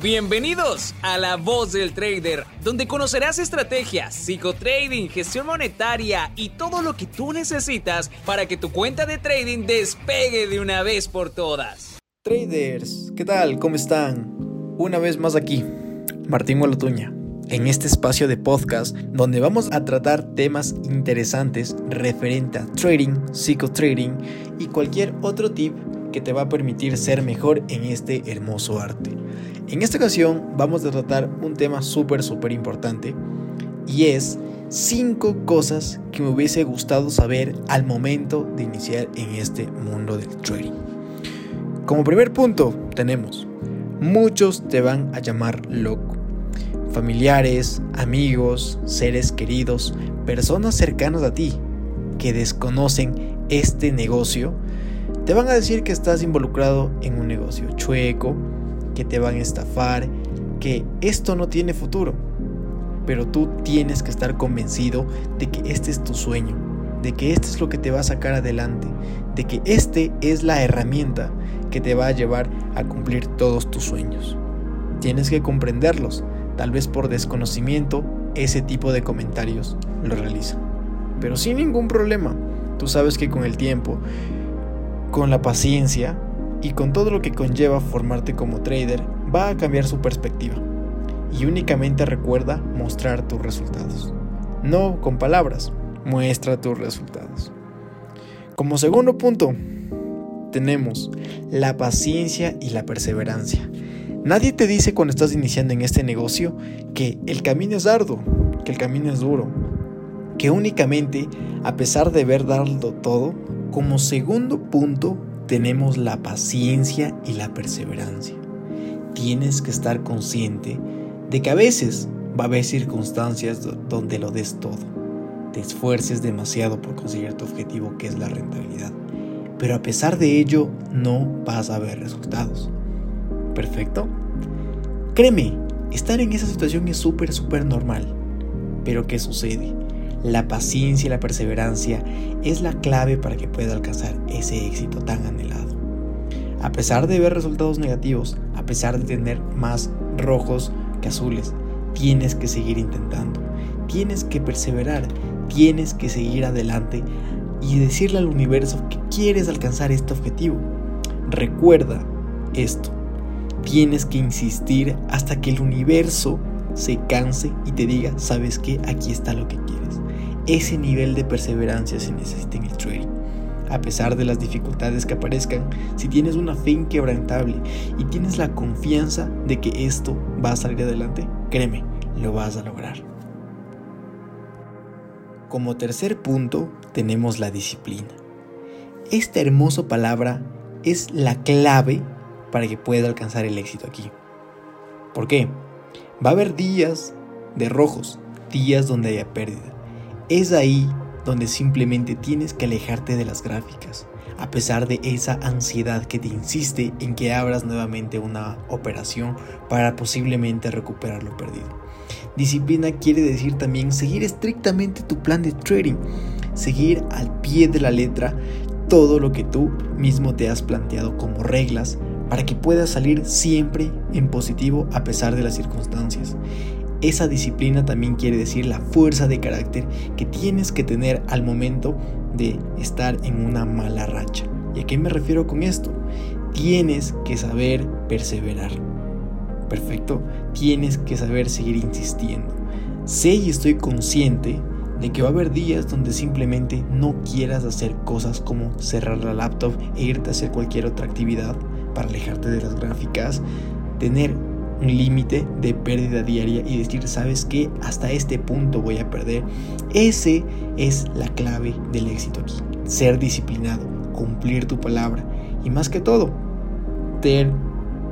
Bienvenidos a La Voz del Trader, donde conocerás estrategias, psicotrading, gestión monetaria y todo lo que tú necesitas para que tu cuenta de trading despegue de una vez por todas. Traders, ¿qué tal? ¿Cómo están? Una vez más aquí, Martín Gualotuña, en este espacio de podcast donde vamos a tratar temas interesantes referente a trading, psicotrading y cualquier otro tip que te va a permitir ser mejor en este hermoso arte. En esta ocasión vamos a tratar un tema súper, súper importante y es 5 cosas que me hubiese gustado saber al momento de iniciar en este mundo del trading. Como primer punto tenemos, muchos te van a llamar loco. Familiares, amigos, seres queridos, personas cercanas a ti que desconocen este negocio, te van a decir que estás involucrado en un negocio chueco, que te van a estafar, que esto no tiene futuro. Pero tú tienes que estar convencido de que este es tu sueño, de que este es lo que te va a sacar adelante, de que este es la herramienta que te va a llevar a cumplir todos tus sueños. Tienes que comprenderlos, tal vez por desconocimiento ese tipo de comentarios lo realizan. Pero sin ningún problema, tú sabes que con el tiempo, con la paciencia, y con todo lo que conlleva formarte como trader, va a cambiar su perspectiva. Y únicamente recuerda mostrar tus resultados. No con palabras, muestra tus resultados. Como segundo punto, tenemos la paciencia y la perseverancia. Nadie te dice cuando estás iniciando en este negocio que el camino es arduo, que el camino es duro, que únicamente, a pesar de haber dado todo, como segundo punto tenemos la paciencia y la perseverancia. Tienes que estar consciente de que a veces va a haber circunstancias donde lo des todo. Te esfuerces demasiado por conseguir tu objetivo que es la rentabilidad. Pero a pesar de ello no vas a ver resultados. ¿Perfecto? Créeme, estar en esa situación es súper, súper normal. Pero ¿qué sucede? La paciencia y la perseverancia es la clave para que pueda alcanzar ese éxito tan anhelado. A pesar de ver resultados negativos, a pesar de tener más rojos que azules, tienes que seguir intentando, tienes que perseverar, tienes que seguir adelante y decirle al universo que quieres alcanzar este objetivo. Recuerda esto, tienes que insistir hasta que el universo se canse y te diga, sabes que aquí está lo que quieres. Ese nivel de perseverancia se necesita en el trading. A pesar de las dificultades que aparezcan, si tienes una fe inquebrantable y tienes la confianza de que esto va a salir adelante, créeme, lo vas a lograr. Como tercer punto tenemos la disciplina. Esta hermosa palabra es la clave para que pueda alcanzar el éxito aquí. ¿Por qué? Va a haber días de rojos, días donde haya pérdida, es ahí donde simplemente tienes que alejarte de las gráficas, a pesar de esa ansiedad que te insiste en que abras nuevamente una operación para posiblemente recuperar lo perdido. Disciplina quiere decir también seguir estrictamente tu plan de trading, seguir al pie de la letra todo lo que tú mismo te has planteado como reglas para que puedas salir siempre en positivo a pesar de las circunstancias. Esa disciplina también quiere decir la fuerza de carácter que tienes que tener al momento de estar en una mala racha. ¿Y a qué me refiero con esto? Tienes que saber perseverar. Perfecto. Tienes que saber seguir insistiendo. Sé y estoy consciente de que va a haber días donde simplemente no quieras hacer cosas como cerrar la laptop e irte a hacer cualquier otra actividad para alejarte de las gráficas, tener un límite de pérdida diaria y decir, ¿sabes qué? Hasta este punto voy a perder. Ese es la clave del éxito aquí. Ser disciplinado, cumplir tu palabra y más que todo, ter,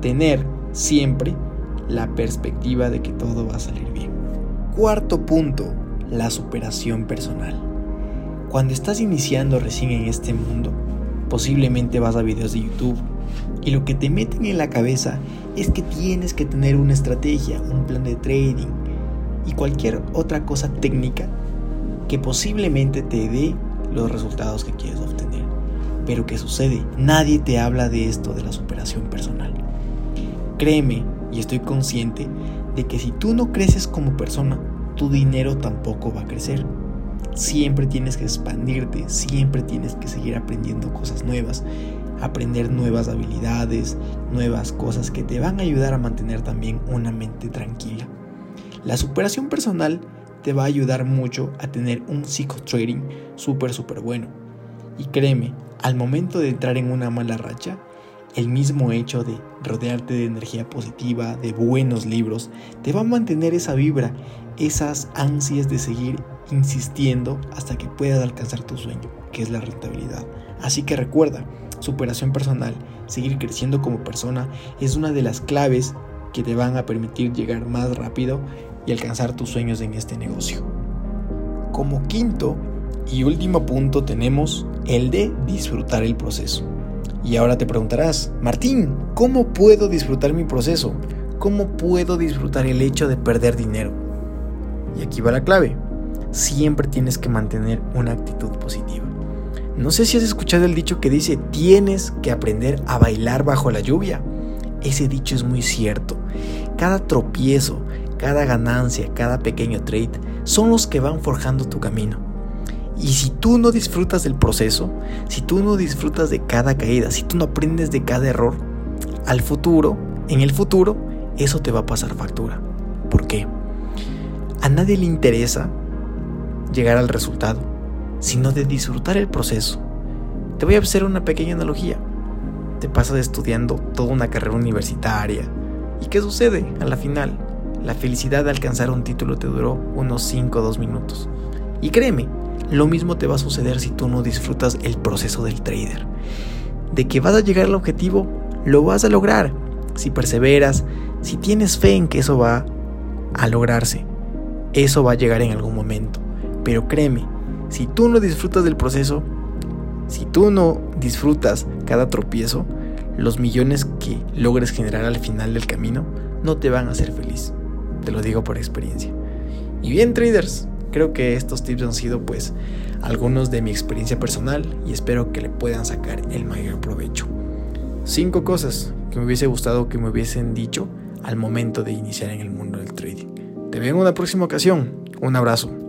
tener siempre la perspectiva de que todo va a salir bien. Cuarto punto, la superación personal. Cuando estás iniciando recién en este mundo, posiblemente vas a videos de YouTube y lo que te meten en la cabeza es que tienes que tener una estrategia, un plan de trading y cualquier otra cosa técnica que posiblemente te dé los resultados que quieres obtener. Pero ¿qué sucede? Nadie te habla de esto de la superación personal. Créeme, y estoy consciente de que si tú no creces como persona, tu dinero tampoco va a crecer. Siempre tienes que expandirte, siempre tienes que seguir aprendiendo cosas nuevas, aprender nuevas habilidades, nuevas cosas que te van a ayudar a mantener también una mente tranquila. La superación personal te va a ayudar mucho a tener un psicotrading súper, súper bueno. Y créeme, al momento de entrar en una mala racha, el mismo hecho de rodearte de energía positiva, de buenos libros, te va a mantener esa vibra, esas ansias de seguir insistiendo hasta que puedas alcanzar tu sueño, que es la rentabilidad. Así que recuerda, superación personal, seguir creciendo como persona es una de las claves que te van a permitir llegar más rápido y alcanzar tus sueños en este negocio. Como quinto y último punto tenemos el de disfrutar el proceso. Y ahora te preguntarás, Martín, ¿cómo puedo disfrutar mi proceso? ¿Cómo puedo disfrutar el hecho de perder dinero? Y aquí va la clave. Siempre tienes que mantener una actitud positiva. No sé si has escuchado el dicho que dice tienes que aprender a bailar bajo la lluvia. Ese dicho es muy cierto. Cada tropiezo, cada ganancia, cada pequeño trade son los que van forjando tu camino. Y si tú no disfrutas del proceso, si tú no disfrutas de cada caída, si tú no aprendes de cada error, al futuro, en el futuro, eso te va a pasar factura. ¿Por qué? A nadie le interesa llegar al resultado, sino de disfrutar el proceso. Te voy a hacer una pequeña analogía. Te pasas estudiando toda una carrera universitaria. ¿Y qué sucede a la final? La felicidad de alcanzar un título te duró unos 5 o 2 minutos. Y créeme, lo mismo te va a suceder si tú no disfrutas el proceso del trader. De que vas a llegar al objetivo, lo vas a lograr. Si perseveras, si tienes fe en que eso va a lograrse, eso va a llegar en algún momento. Pero créeme, si tú no disfrutas del proceso, si tú no disfrutas cada tropiezo, los millones que logres generar al final del camino no te van a hacer feliz. Te lo digo por experiencia. Y bien, traders, creo que estos tips han sido pues algunos de mi experiencia personal y espero que le puedan sacar el mayor provecho. Cinco cosas que me hubiese gustado que me hubiesen dicho al momento de iniciar en el mundo del trading. Te veo en una próxima ocasión. Un abrazo.